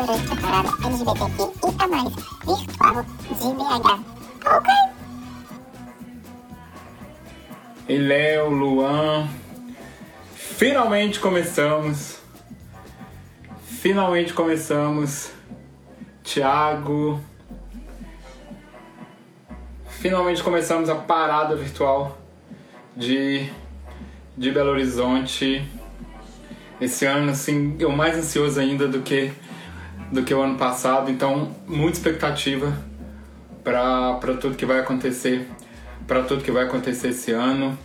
durante a parada LGBTQ e a mais virtual de BH. Ok? E Léo, Luan, finalmente começamos. Finalmente começamos. Tiago. Finalmente começamos a parada virtual de, de Belo Horizonte. Esse ano, assim, eu mais ansioso ainda do que, do que o ano passado. Então, muita expectativa para tudo que vai acontecer para tudo que vai acontecer esse ano.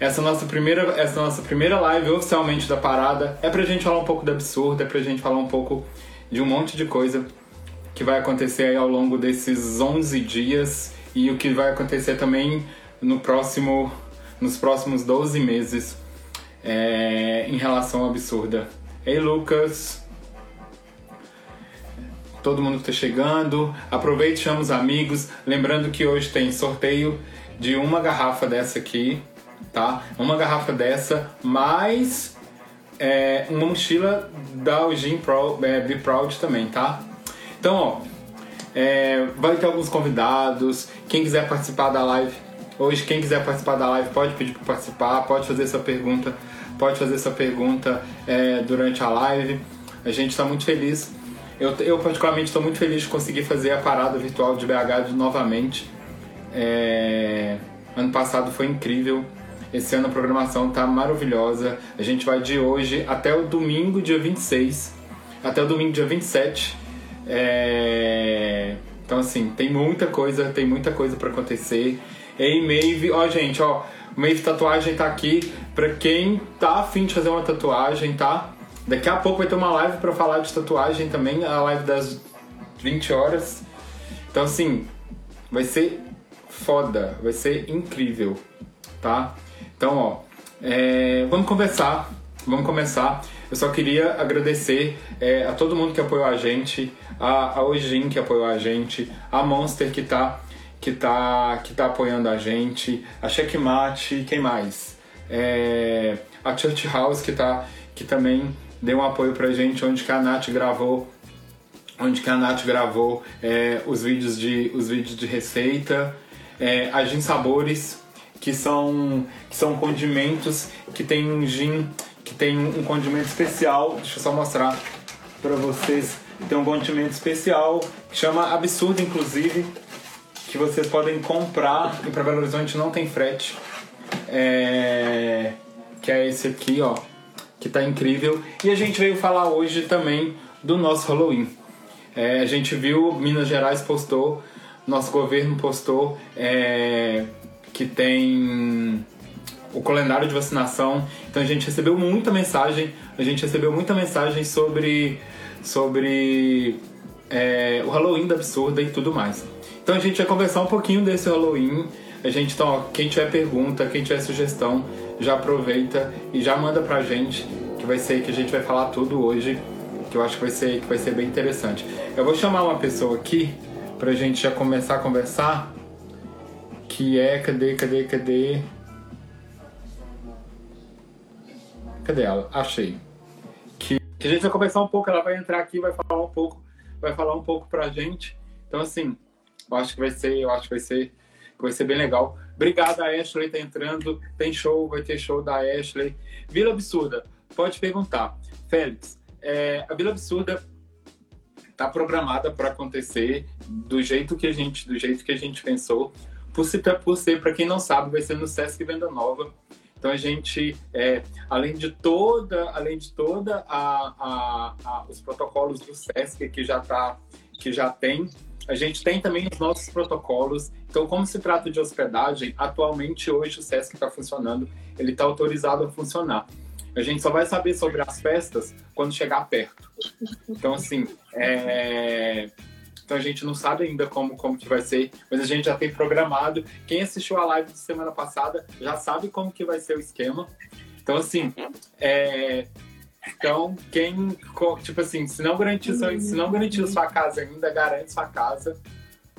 Essa nossa primeira, essa nossa primeira live oficialmente da parada é pra gente falar um pouco do absurdo, é pra gente falar um pouco de um monte de coisa que vai acontecer aí ao longo desses 11 dias e o que vai acontecer também no próximo, nos próximos 12 meses é, em relação ao absurda. Ei, Lucas! Todo mundo que está chegando, aproveite chama os amigos. Lembrando que hoje tem sorteio de uma garrafa dessa aqui, tá? Uma garrafa dessa, mais é, uma mochila da Eugene Pro, é, Be Proud também, tá? Então, ó, é, vai ter alguns convidados. Quem quiser participar da live, hoje, quem quiser participar da live pode pedir para participar, pode fazer essa pergunta, pode fazer essa pergunta é, durante a live. A gente está muito feliz. Eu, eu particularmente estou muito feliz de conseguir fazer a parada virtual de BH novamente. É... Ano passado foi incrível. Esse ano a programação tá maravilhosa. A gente vai de hoje até o domingo, dia 26. Até o domingo, dia 27. É... Então, assim, tem muita coisa, tem muita coisa para acontecer. Ei, Maeve, ó, gente, ó, Maeve Tatuagem tá aqui pra quem tá afim de fazer uma tatuagem, tá? Daqui a pouco vai ter uma live para falar de tatuagem também, a live das 20 horas. Então, assim, vai ser foda, vai ser incrível, tá? Então, ó, é, vamos conversar, vamos começar. Eu só queria agradecer é, a todo mundo que apoiou a gente, a, a Ojin que apoiou a gente, a Monster que tá, que tá, que tá apoiando a gente, a Checkmate, quem mais? É, a Church House que, tá, que também deu um apoio pra gente, onde que a Nath gravou onde que a Nath gravou é, os, vídeos de, os vídeos de receita é, a gin sabores, que são, que são condimentos que tem um gin, que tem um condimento especial. Deixa eu só mostrar para vocês. Tem um condimento especial que chama Absurdo, inclusive, que vocês podem comprar. E para Belo Horizonte não tem frete. É, que é esse aqui, ó, que tá incrível. E a gente veio falar hoje também do nosso Halloween. É, a gente viu, Minas Gerais postou nosso governo postou é, que tem o calendário de vacinação. Então a gente recebeu muita mensagem, a gente recebeu muita mensagem sobre, sobre é, o Halloween da absurda e tudo mais. Então a gente vai conversar um pouquinho desse Halloween. A gente, então, ó, quem tiver pergunta, quem tiver sugestão, já aproveita e já manda pra gente, que vai ser que a gente vai falar tudo hoje, que eu acho que vai ser, que vai ser bem interessante. Eu vou chamar uma pessoa aqui pra gente já começar a conversar, que é, cadê, cadê, cadê? Cadê ela? Achei. Que, que a gente vai conversar um pouco, ela vai entrar aqui, vai falar um pouco, vai falar um pouco pra gente. Então assim, eu acho que vai ser, eu acho que vai ser, vai ser bem legal. Obrigada, a Ashley tá entrando. Tem show, vai ter show da Ashley. Vila Absurda, pode perguntar. Félix, é, a Vila Absurda está programada para acontecer do jeito que a gente, do jeito que a gente pensou. Por ser, por ser para quem não sabe, vai ser no Sesc Venda Nova. Então a gente, é, além de toda, além de toda a, a, a, os protocolos do Sesc que já tá, que já tem, a gente tem também os nossos protocolos. Então, como se trata de hospedagem, atualmente hoje o Sesc está funcionando, ele está autorizado a funcionar. A gente só vai saber sobre as festas quando chegar perto. Então, assim, é... então a gente não sabe ainda como, como que vai ser, mas a gente já tem programado. Quem assistiu a live de semana passada já sabe como que vai ser o esquema. Então, assim, é... Então, quem, tipo assim, se não garantiu, se não garantiu sua casa ainda, garante sua casa,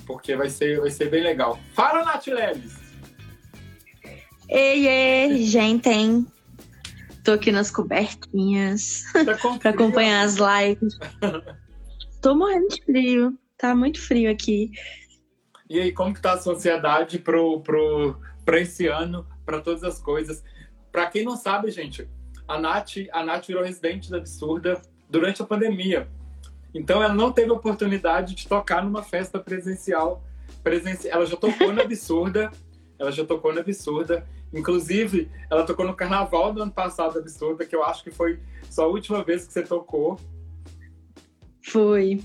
porque vai ser, vai ser bem legal. Fala, Nath Leves! Ei, ei, gente, hein? Tô aqui nas cobertinhas tá para acompanhar as lives. Tô morrendo de frio. Tá muito frio aqui. E aí, como que tá a sociedade pro, pro, pra esse ano, para todas as coisas? Para quem não sabe, gente, a Nath, a Nath virou residente da Absurda durante a pandemia. Então ela não teve oportunidade de tocar numa festa presencial. Presenci... Ela já tocou na Absurda, ela já tocou na Absurda. Inclusive, ela tocou no carnaval do ano passado, Absurda, que eu acho que foi só a última vez que você tocou. Foi.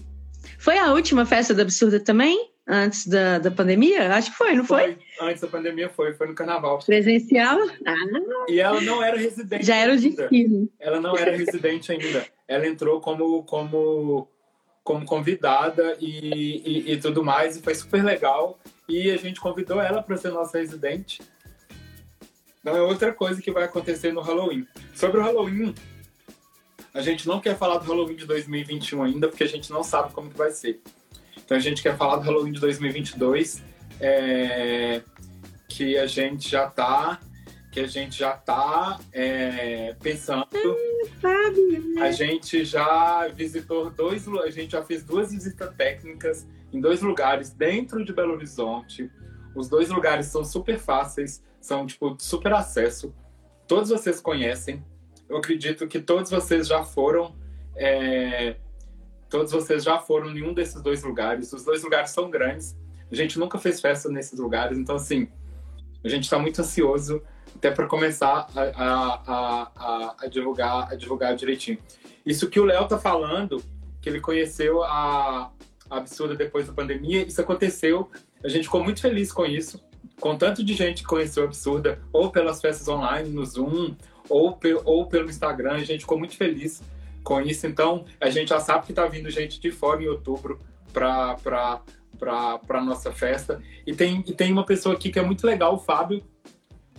Foi a última festa da Absurda também? Antes da, da pandemia? Acho que foi, não foi? foi? Antes da pandemia foi, foi no carnaval. Presencial? Ah, e ela não era residente. Já era o destino. Ela não era residente ainda. Ela entrou como, como, como convidada e, e, e tudo mais, e foi super legal. E a gente convidou ela para ser nossa residente. Então é outra coisa que vai acontecer no Halloween. Sobre o Halloween, a gente não quer falar do Halloween de 2021 ainda, porque a gente não sabe como que vai ser. Então a gente quer falar do Halloween de 2022, é, que a gente já tá que a gente já tá é, pensando. A gente já visitou dois, a gente já fez duas visitas técnicas em dois lugares dentro de Belo Horizonte. Os dois lugares são super fáceis, são tipo super acesso. Todos vocês conhecem. Eu acredito que todos vocês já foram é, Todos vocês já foram em um desses dois lugares. Os dois lugares são grandes. A gente nunca fez festa nesses lugares, então assim, a gente está muito ansioso até para começar a, a, a, a, divulgar, a divulgar direitinho. Isso que o Léo tá falando, que ele conheceu a, a Absurda depois da pandemia, isso aconteceu. A gente ficou muito feliz com isso, com tanto de gente que conheceu a Absurda, ou pelas festas online, no Zoom, ou, ou pelo Instagram, a gente ficou muito feliz com isso. Então, a gente já sabe que está vindo gente de fora em outubro para para nossa festa. E tem, e tem uma pessoa aqui que é muito legal, o Fábio.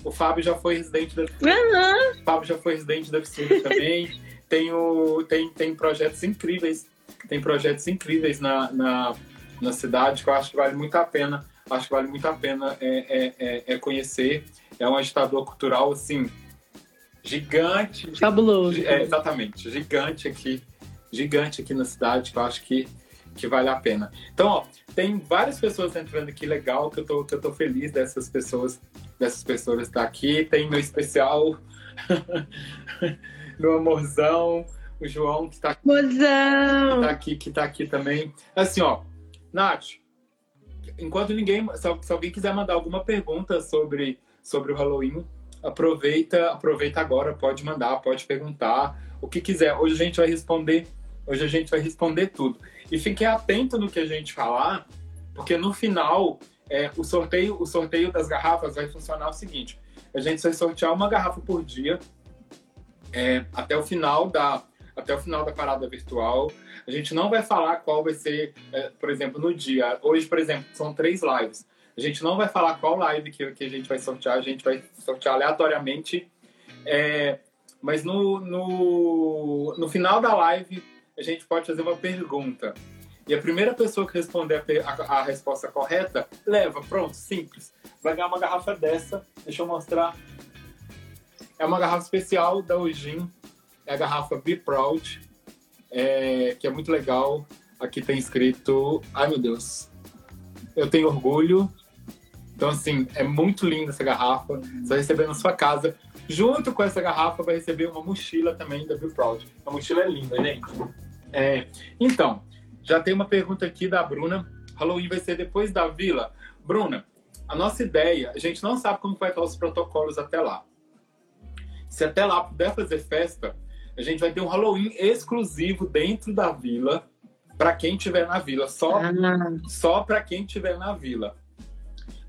O Fábio já foi residente da uhum. O Fábio já foi residente da Piscina também. tem, o, tem, tem projetos incríveis. Tem projetos incríveis na, na, na cidade que eu acho que vale muito a pena. Acho que vale muito a pena é, é, é, é conhecer. É um agitador cultural, assim, gigante. Fabuloso. É, exatamente, gigante aqui, gigante aqui na cidade, que eu acho que, que vale a pena. Então, ó, tem várias pessoas entrando aqui, legal, que eu tô, que eu tô feliz dessas pessoas, dessas pessoas estar aqui. Tem meu especial, meu amorzão, o João, que tá, aqui, que tá aqui, que tá aqui também. Assim, ó, Nath, enquanto ninguém, se, se alguém quiser mandar alguma pergunta sobre, sobre o Halloween, aproveita, aproveita agora, pode mandar, pode perguntar, o que quiser. Hoje a gente vai responder, hoje a gente vai responder tudo. E fique atento no que a gente falar, porque no final é, o sorteio, o sorteio das garrafas vai funcionar o seguinte: a gente vai sortear uma garrafa por dia é, até o final da até o final da parada virtual. A gente não vai falar qual vai ser, é, por exemplo, no dia. Hoje, por exemplo, são três lives. A gente não vai falar qual live que, que a gente vai sortear, a gente vai sortear aleatoriamente. É, mas no, no, no final da live, a gente pode fazer uma pergunta. E a primeira pessoa que responder a, a, a, resposta correta, leva. Pronto, simples. Vai ganhar uma garrafa dessa. Deixa eu mostrar. É uma garrafa especial da Ujin. É a garrafa Be Proud, é, que é muito legal. Aqui tem escrito... Ai, meu Deus. Eu tenho orgulho então, assim, é muito linda essa garrafa. Você vai receber na sua casa. Junto com essa garrafa, vai receber uma mochila também da Be Proud. A mochila é linda, gente. É, então, já tem uma pergunta aqui da Bruna. Halloween vai ser depois da vila? Bruna, a nossa ideia, a gente não sabe como vai estar os protocolos até lá. Se até lá puder fazer festa, a gente vai ter um Halloween exclusivo dentro da vila para quem estiver na vila, só ah. só para quem estiver na vila.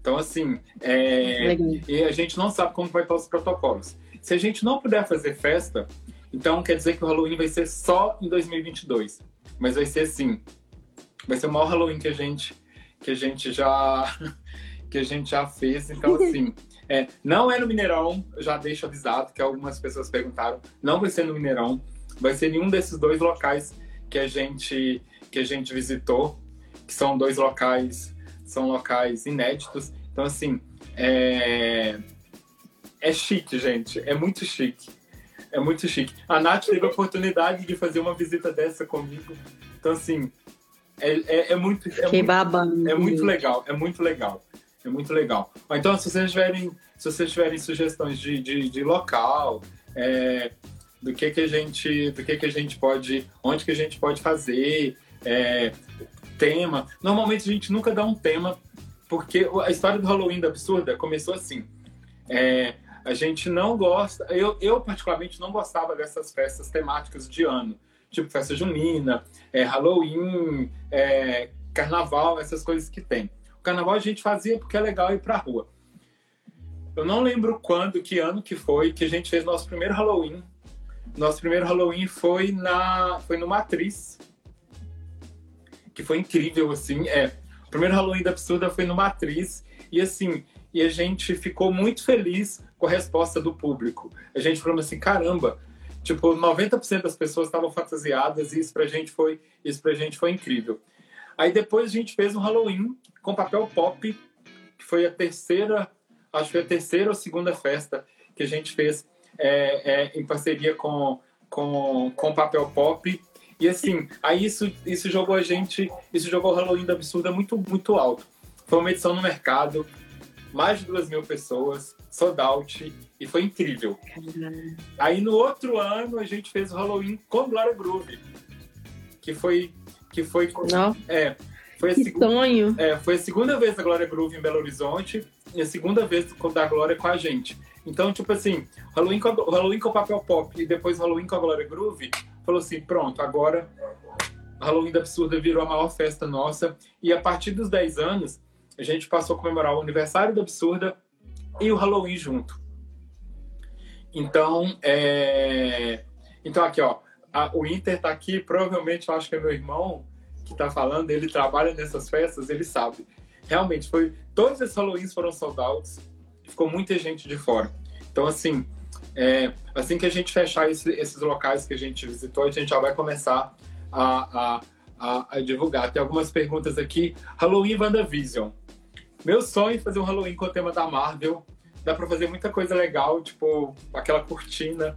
Então, assim, é, e a gente não sabe como vai estar os protocolos. Se a gente não puder fazer festa, então quer dizer que o Halloween vai ser só em 2022. Mas vai ser assim, vai ser o maior Halloween que a gente que a gente já que a gente já fez. Então, assim, é, não é no Mineirão, já deixo avisado que algumas pessoas perguntaram. Não vai ser no Mineirão, vai ser em um desses dois locais que a gente que a gente visitou, que são dois locais são locais inéditos. Então, assim, é, é chique, gente. É muito chique. É muito chique. A Nath teve a oportunidade de fazer uma visita dessa comigo. Então, assim, É, é, é muito. É muito, babando. é muito legal, é muito legal. É muito legal. Então, se vocês tiverem, se vocês tiverem sugestões de, de, de local, é, do que que a gente, do que que a gente pode, onde que a gente pode fazer, é, tema. Normalmente a gente nunca dá um tema, porque a história do Halloween da Absurda começou assim. É, a gente não gosta, eu, eu particularmente não gostava dessas festas temáticas de ano, tipo festa junina, é, Halloween, é, carnaval, essas coisas que tem. O carnaval a gente fazia porque é legal ir pra rua. Eu não lembro quando, que ano que foi, que a gente fez nosso primeiro Halloween. Nosso primeiro Halloween foi na, foi no Matriz, que foi incrível, assim. É, o primeiro Halloween da Absurda foi no Matriz e assim, e a gente ficou muito feliz com a resposta do público. A gente falou assim, caramba, tipo, 90% das pessoas estavam fantasiadas e isso pra gente foi, isso pra gente foi incrível. Aí depois a gente fez um Halloween com papel pop, que foi a terceira, acho que foi a terceira ou segunda festa que a gente fez é, é, em parceria com, com, com papel pop. E assim, aí isso, isso jogou a gente, isso jogou o Halloween da Absurda muito, muito alto. Foi uma edição no mercado, mais de duas mil pessoas, sold out, e foi incrível. Aí no outro ano a gente fez o Halloween com Glória Groove, que foi que foi Não, é, foi a, que sonho. é, foi a segunda vez da Glória Groove em Belo Horizonte e a segunda vez da Glória com a gente. Então, tipo assim, Halloween com, a- Halloween com o papel pop e depois Halloween com a Glória Groove, falou assim, pronto, agora Halloween da Absurda virou a maior festa nossa. E a partir dos 10 anos, a gente passou a comemorar o aniversário da Absurda e o Halloween junto. Então, é... Então aqui, ó, a- o Inter tá aqui, provavelmente eu acho que é meu irmão que tá falando, ele trabalha nessas festas, ele sabe. Realmente, foi todos esses Halloweens foram sold outs, ficou muita gente de fora. Então, assim, é, assim que a gente fechar esse- esses locais que a gente visitou, a gente já vai começar a, a, a, a divulgar. Tem algumas perguntas aqui. Halloween WandaVision. Meu sonho é fazer um Halloween com o tema da Marvel. Dá pra fazer muita coisa legal, tipo aquela cortina.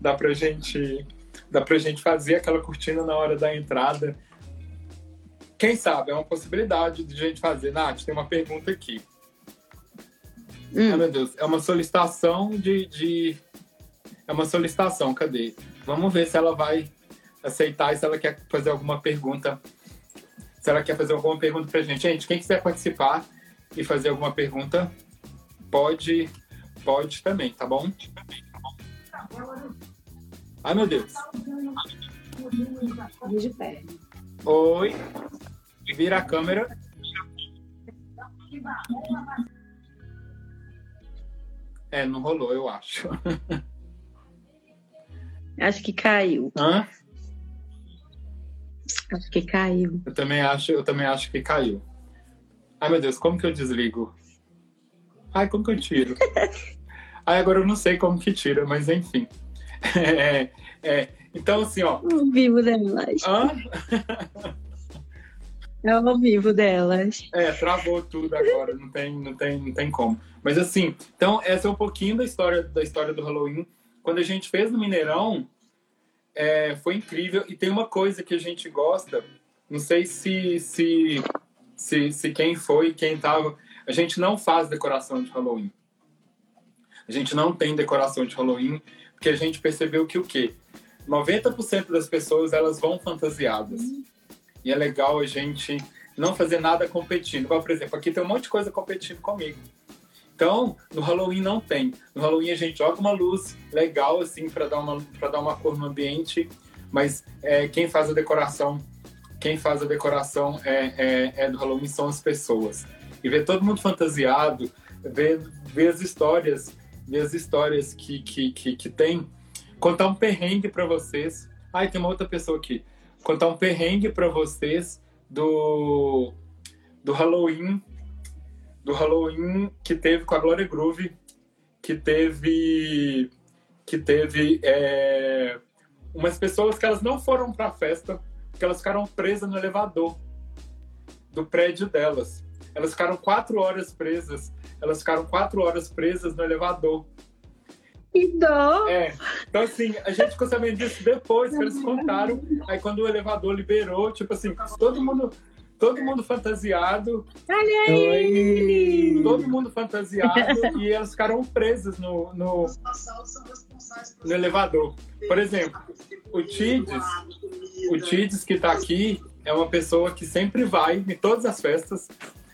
Dá pra gente, dá pra gente fazer aquela cortina na hora da entrada. Quem sabe? É uma possibilidade de a gente fazer. Nath, tem uma pergunta aqui. Hum. Ai, meu Deus. É uma solicitação de, de. É uma solicitação, cadê? Vamos ver se ela vai aceitar e se ela quer fazer alguma pergunta. Se ela quer fazer alguma pergunta pra gente. Gente, quem quiser participar e fazer alguma pergunta, pode, pode também, tá bom? Ai, meu Deus. De pé. Oi. Vira a câmera. É, não rolou, eu acho. Acho que caiu. Hã? Acho que caiu. Eu também acho, eu também acho que caiu. Ai, meu Deus, como que eu desligo? Ai, como que eu tiro? Ai, agora eu não sei como que tira, mas enfim. É, é, então, assim, ó. Ao vivo delas. Hã? É ao vivo delas. É, travou tudo agora, não tem, não tem, não tem como. Mas assim, então essa é um pouquinho da história da história do Halloween. Quando a gente fez no Mineirão, é, foi incrível. E tem uma coisa que a gente gosta, não sei se se, se, se quem foi, quem tava. A gente não faz decoração de Halloween. A gente não tem decoração de Halloween, porque a gente percebeu que o quê? 90% das pessoas elas vão fantasiadas. E é legal a gente não fazer nada competindo. Por exemplo, aqui tem um monte de coisa competindo comigo. Então, no Halloween não tem. No Halloween a gente joga uma luz legal, assim, para dar, uma, pra dar uma cor no ambiente, mas é, quem faz a decoração, quem faz a decoração é, é, é do Halloween são as pessoas. E ver todo mundo fantasiado, ver, ver as histórias, ver as histórias que, que, que, que tem, contar um perrengue para vocês. Ai, tem uma outra pessoa aqui. Contar um perrengue para vocês do, do Halloween do Halloween que teve com a Glória Groove, que teve que teve é, umas pessoas que elas não foram para a festa, porque elas ficaram presas no elevador do prédio delas. Elas ficaram quatro horas presas. Elas ficaram quatro horas presas no elevador. Que dó! É. Então, assim, a gente ficou sabendo disso depois que eles contaram. Aí, quando o elevador liberou, tipo assim, todo mundo, todo mundo fantasiado, Olha aí! Oi! todo mundo fantasiado, e elas ficaram presas no, no, no elevador. Por exemplo, o Tides, o Tides que tá aqui, é uma pessoa que sempre vai em todas as festas.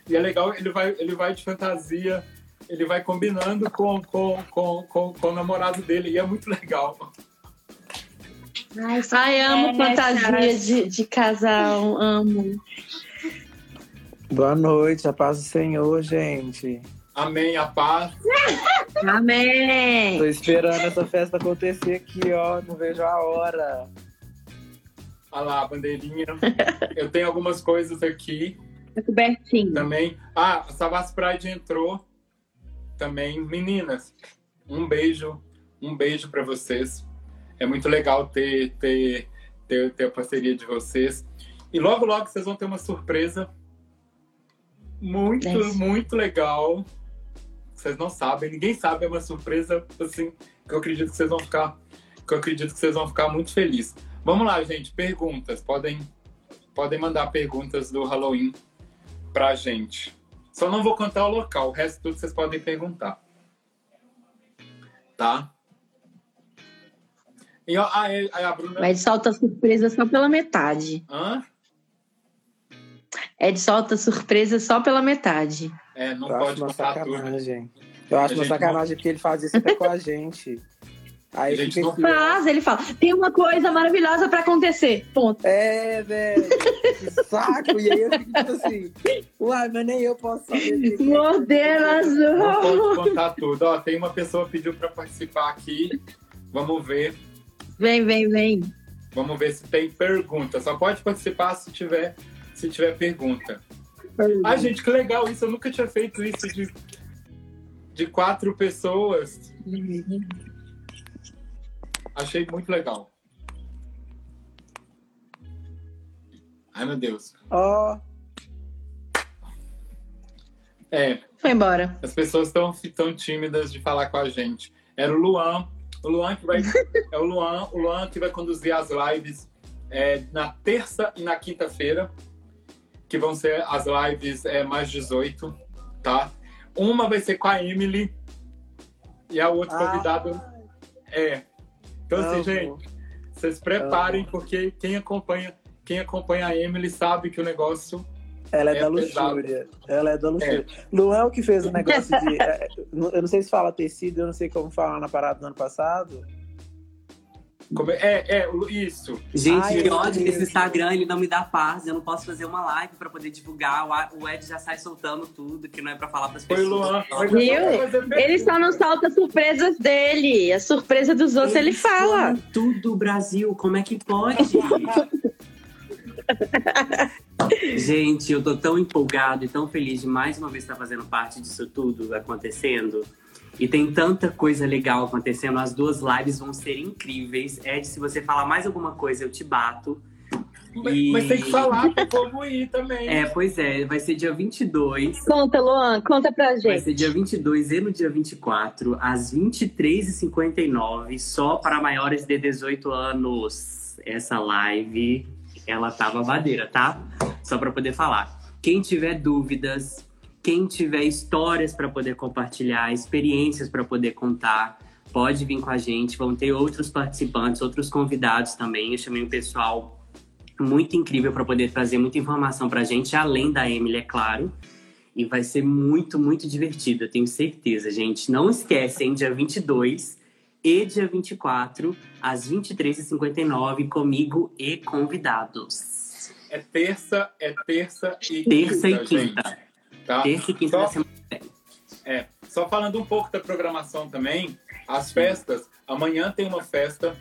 E é legal, ele vai, ele vai de fantasia, ele vai combinando com, com, com, com, com o namorado dele, e é muito legal. Ai, amo É, fantasia cara. de, de casal, amo. Boa noite, a paz do Senhor, gente. Amém, a paz. Amém! Tô esperando essa festa acontecer aqui, ó. Não vejo a hora. Olha lá, a bandeirinha. Eu tenho algumas coisas aqui Tá cobertinho. também. Ah, a Savas Pride entrou também. Meninas, um beijo, um beijo para vocês. É muito legal ter, ter, ter, ter a parceria de vocês. E logo, logo vocês vão ter uma surpresa muito, Yes. muito legal. Vocês não sabem, ninguém sabe, é uma surpresa assim que eu acredito que vocês vão ficar, que eu acredito que vocês vão ficar muito felizes. Vamos lá, gente, perguntas. Podem, podem mandar perguntas do Halloween pra gente. Só não vou contar o local, o resto tudo vocês podem perguntar. Tá? E ó, ah, é- a Bruna. Mas solta surpresa só pela metade. Hã? Ed solta surpresa só pela metade. É, não Eu pode contar tudo. sacanagem. Eu acho A uma sacanagem porque ele faz isso até com a gente. Aí A gente não Mas ele fala: tem uma coisa maravilhosa pra acontecer. Ponto. É, velho. Que saco. E aí eu fico tipo assim, uai, mas nem eu posso saber. Modelo Não azul. pode contar tudo. Ó, tem uma pessoa que pediu pra participar aqui. Vamos ver. Vem, vem, vem. Vamos ver se tem pergunta. Só pode participar se tiver, se tiver pergunta. Ai, gente, que legal isso. Eu nunca tinha feito isso de, de quatro pessoas. Achei muito legal. Ai, meu Deus. Ó, É, Foi embora. as pessoas estão tão tímidas de falar com a gente. Era o Luan. O Luan que vai. é o Luan, o Luan que vai conduzir as lives é, na terça e na quinta-feira. Que vão ser as lives é, mais 18, tá? Uma vai ser com a Emily. E a outra Ah. convidada é. Então, assim, amo. gente, vocês preparem, porque quem acompanha, quem acompanha a Emily sabe que o negócio Ela é, É da pesado. luxúria. Ela é da luxúria. Luan é o que fez o negócio de. é, eu não sei se fala tecido, eu não sei como falar na parada do ano passado. Como é, é, é, isso. Gente, Ai, que ódio esse Instagram, ele não me dá paz. Eu não posso fazer uma live pra poder divulgar. O Ed já sai soltando tudo que não é pra falar pras Foi pessoas. o Luan. Viu? Ele só não solta surpresas dele. A surpresa dos outros ele fala. falam Tudo, Brasil. Como é que pode? Gente, eu tô tão empolgado e tão feliz de mais uma vez estar fazendo parte disso tudo acontecendo. E tem tanta coisa legal acontecendo. As duas lives vão ser incríveis. Ed, se você falar mais alguma coisa, eu te bato. Mas, E- mas tem que falar pro povo ir também. É, pois é, vai ser dia 22. Conta, Luan, conta pra Vai gente. ser dia 22 e no dia 24, às 23h59, só para maiores de 18 anos. Essa live, ela tá babadeira, tá? Só para poder falar. Quem tiver dúvidas, quem tiver histórias para poder compartilhar, experiências para poder contar, pode vir com a gente. Vão ter outros participantes, outros convidados também. Eu chamei um pessoal muito incrível para poder trazer muita informação pra gente, além da Emily, é claro. E vai ser muito, muito divertido, eu tenho certeza, gente. Não esquecem, dia 22 e dia 24, às 23h59, comigo e convidados. É terça, é terça e Terça quinta, e quinta. gente. Tá? Terça e quinta Só- da semana. É, só falando um pouco da programação também, as festas, amanhã tem uma festa,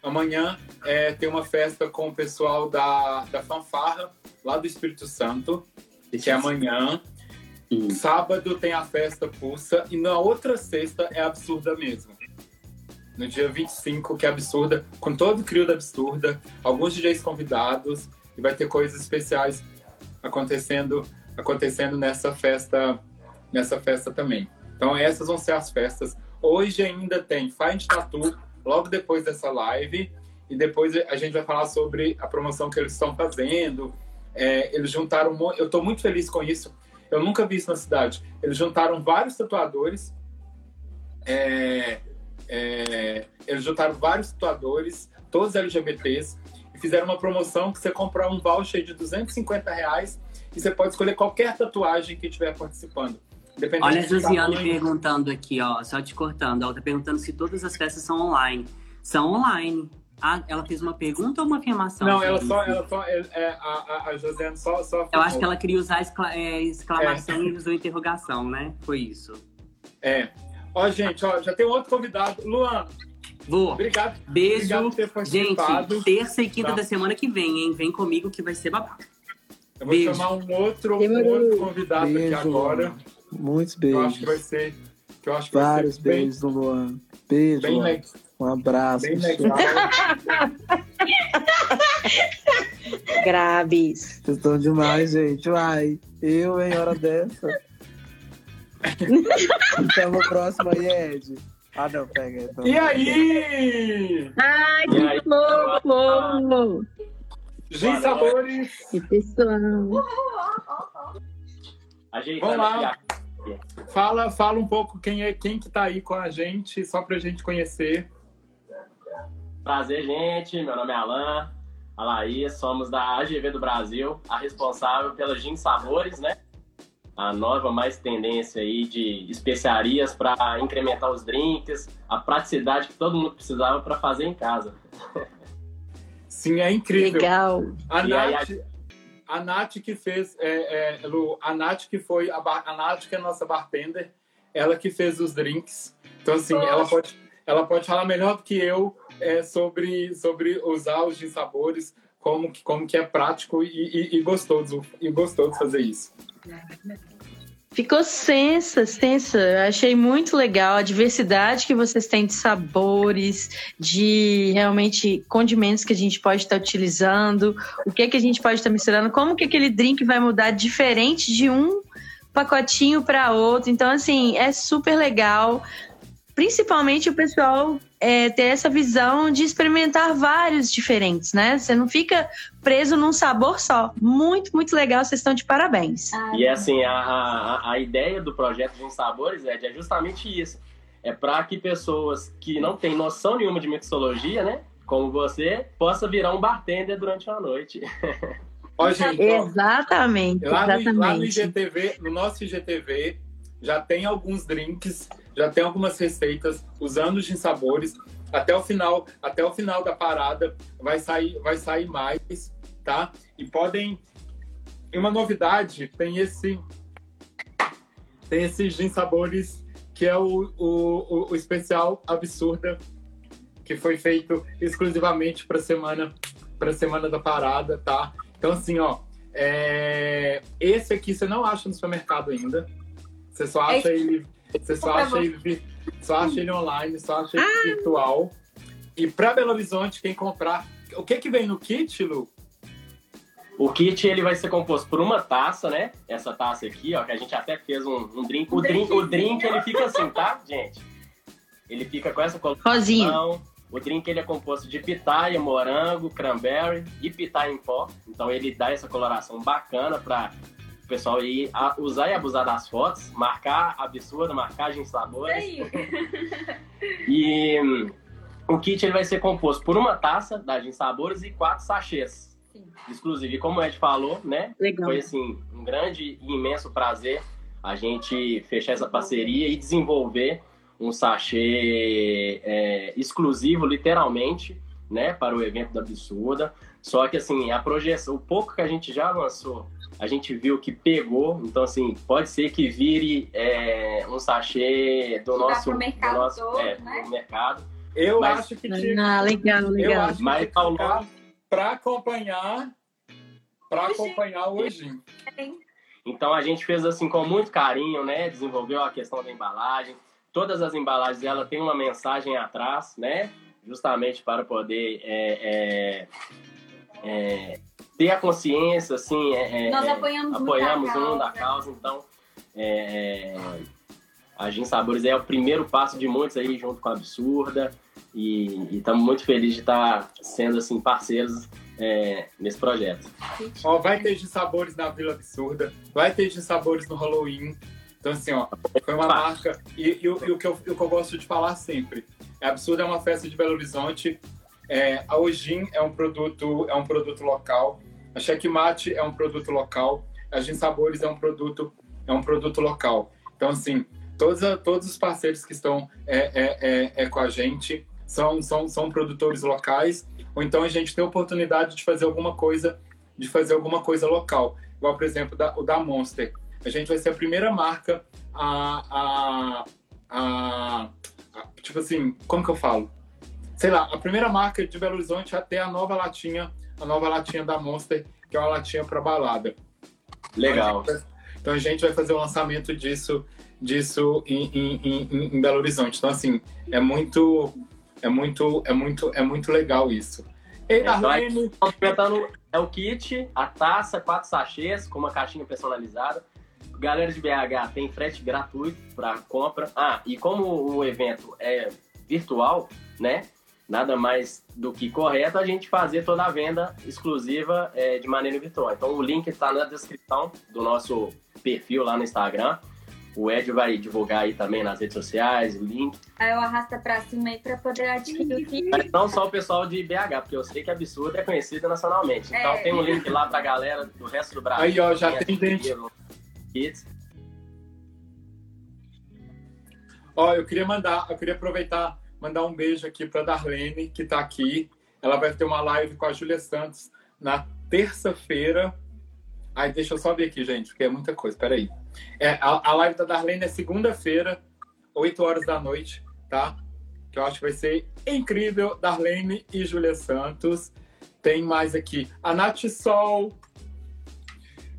amanhã é, tem uma festa com o pessoal da, da fanfarra, lá do Espírito Santo, que é amanhã. Hum. Sábado tem a festa Pulsa e na outra sexta é absurda mesmo. No dia 25, que é absurda, com todo o crio da absurda, alguns DJs convidados e vai ter coisas especiais acontecendo acontecendo nessa festa nessa festa também. Então essas vão ser as festas. Hoje ainda tem Find Tattoo, logo depois dessa live. E depois a gente vai falar sobre a promoção que eles estão fazendo. É, eles juntaram. Eu estou muito feliz com isso. Eu nunca vi isso na cidade. Eles juntaram vários tatuadores. É, é, eles juntaram vários tatuadores, todos LGBTs, e fizeram uma promoção que você compra um voucher de 250 reais e você pode escolher qualquer tatuagem que estiver participando. Olha a Josiane perguntando aqui, ó, só te cortando. Ela tá perguntando se todas as festas são online. São online. Ah, ela fez uma pergunta ou uma afirmação? Não, ela só, ela só, é, é, a, a Josiane só, só Eu acho que ela queria usar excla, é, exclamação é. e usou interrogação, né? Foi isso. É. Ó, gente, ó, já tem outro convidado. Luan. Vou. Obrigado. Beijo. Obrigado por ter participado. Gente, terça e quinta tá. da semana que vem, hein? Vem comigo que vai ser babado. Eu vou Beijo. chamar um outro, um outro convidado Beijo. aqui agora. Muitos beijos. Eu acho que vai ser. Que eu acho que Vários vai ser beijos bem, do Luan. Beijo. Bem legal. Um abraço. Bem legal. Graves. Vocês estão demais, gente. Uai, eu em hora dessa. então, no próximo aí, Ed. Ah, não, pega. Então. E aí? Ai, que fofo! Gin Sabores. E pessoal. Vamos lá. Fala, fala um pouco quem é quem que tá aí com a gente, só pra gente conhecer. Prazer, gente. Meu nome é Alan, a Laís, somos da AGV do Brasil, a responsável pela Gin Sabores, né? A nova mais tendência aí de especiarias para incrementar os drinks, a praticidade que todo mundo precisava para fazer em casa. Sim, é incrível. Legal. A Nath, a Nath que fez, é, é, Lu, a Nath que foi, a, a Nath que é a nossa bartender, ela que fez os drinks. Então, assim, ela pode, ela pode falar melhor do que eu é, sobre, sobre usar os de sabores, como que, como que é prático e, e, e gostoso, e gostoso fazer isso. Ficou sensa, sensa. Eu achei muito legal a diversidade que vocês têm de sabores, de realmente condimentos que a gente pode estar utilizando, o que que a gente pode estar misturando, como que aquele drink vai mudar diferente de um pacotinho para outro. Então, assim, é super legal. Principalmente o pessoal é, ter essa visão de experimentar vários diferentes, né? Você não fica preso num sabor só. Muito, muito legal, vocês estão de parabéns. E assim, a, a, a ideia do projeto de Sabores Ed, é justamente isso. É para que pessoas que não têm noção nenhuma de mixologia, né? Como você, possa virar um bartender durante a noite. Ó, gente, exatamente, lá, exatamente. No, lá no IGTV, no nosso IGTV, já tem alguns drinks já tem algumas receitas usando os sabores. Até o final, até o final da parada vai sair, vai sair mais, tá? E podem. E uma novidade, tem esse tem esse gin sabores que é o, o, o especial absurda que foi feito exclusivamente para semana para semana da parada, tá? Então assim, ó, é... esse aqui você não acha no supermercado ainda. Você só acha é... ele você só acha, ele, só acha ele online, só acha ele ah. virtual. E para Belo Horizonte, quem comprar. O que que vem no kit, Lu? O kit ele vai ser composto por uma taça, né? Essa taça aqui, ó, que a gente até fez um, um drink. O drink, o drink ele fica assim, tá, gente? Ele fica com essa coloração. Rosinha. O drink ele é composto de pitaia, morango, cranberry e pitaia em pó. Então ele dá essa coloração bacana para pessoal ir a, usar e abusar das fotos, marcar absurdo, marcagem sabores. e hum, o kit ele vai ser composto por uma taça da Gin Sabores e quatro sachês. Exclusivo. E como o Ed falou, né? Legal. Foi assim, um grande e imenso prazer a gente fechar essa parceria e desenvolver um sachê é, exclusivo, literalmente, né, para o evento da Absurda. Só que assim, a projeção, o pouco que a gente já lançou a gente viu que pegou, então assim, pode ser que vire é, um sachê do nosso, do nosso todo, é, né? mercado. Eu mas, acho que tinha, ah, legal, legal. Eu acho que mas ao longo para acompanhar para acompanhar hoje. Então a gente fez assim com muito carinho, né? Desenvolveu a questão da embalagem. Todas as embalagens ela tem uma mensagem atrás, né? Justamente para poder é, é, é ter a consciência, assim, é, é nós é, apoiamos, apoiamos um da causa, então é, A Gin Sabores é o primeiro passo de muitos aí junto com a Absurda. E estamos muito felizes de estar sendo assim parceiros é, nesse projeto. Ó, vai ter de sabores na Vila Absurda, vai ter de sabores no Halloween. Então, assim, ó, foi uma marca. E, e, o, e o, que eu, o que eu gosto de falar sempre: é Absurda é uma festa de Belo Horizonte. É, a Ojin é um produto, é um produto local. A Checkmate é um produto local. A Gin Sabores é um produto, é um produto local. Então, assim, todos, todos os parceiros que estão é, é, é, é com a gente são, são, são produtores locais, ou então a gente tem a oportunidade de fazer alguma coisa, de fazer alguma coisa local. Igual, por exemplo, da, o da Monster. A gente vai ser a primeira marca a, a, a, a tipo assim, como que eu falo? Sei lá, a primeira marca de Belo Horizonte até a nova latinha, a nova latinha da Monster, que é uma latinha para balada. Legal. Então a, gente, então a gente vai fazer o lançamento disso, disso em, em, em, em Belo Horizonte. Então assim, é muito é muito, é muito, é muito legal isso. E, é. Então, é o kit, a taça, quatro sachês com uma caixinha personalizada. Galera de BH tem frete gratuito para compra. Ah, e como o evento é virtual, né? Nada mais do que correto a gente fazer toda a venda exclusiva é, de maneira virtual. Então o link está na descrição do nosso perfil lá no Instagram. O Ed vai divulgar aí também nas redes sociais, o link. Aí eu arrasta pra cima aí pra poder adquirir o kit. Mas não só o pessoal de BH, porque eu sei que Absurdo é conhecido nacionalmente. Então é. tem um link lá pra galera do resto do Brasil. Aí, ó, já tem gente. Kits. Ó, eu queria mandar, eu queria aproveitar, mandar um beijo aqui pra Darlene, que tá aqui. Ela vai ter uma live com a Júlia Santos na terça-feira. Ai, deixa eu só ver aqui, gente, porque é muita coisa. Peraí. É, a, a live da Darlene é segunda-feira, 8 horas da noite, tá? Que eu acho que vai ser incrível. Darlene e Júlia Santos. Tem mais aqui a Nath Sol,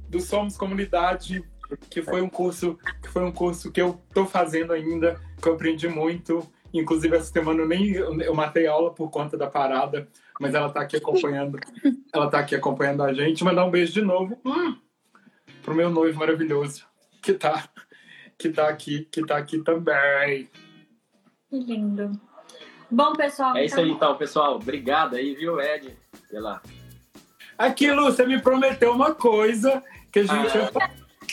do Somos Comunidade, que foi um curso que foi um curso que eu tô fazendo ainda, que eu aprendi muito. Inclusive, essa semana eu nem eu matei aula por conta da parada, mas ela tá aqui acompanhando. ela tá aqui acompanhando a gente. Mandar um beijo de novo hum, pro meu noivo maravilhoso que tá, que tá aqui, que tá aqui também. Que lindo. Bom, pessoal. É isso aí, então, pessoal. Obrigado aí, viu, Ed? Pela... Aqui, Lu, você me prometeu uma coisa que a gente ah, ia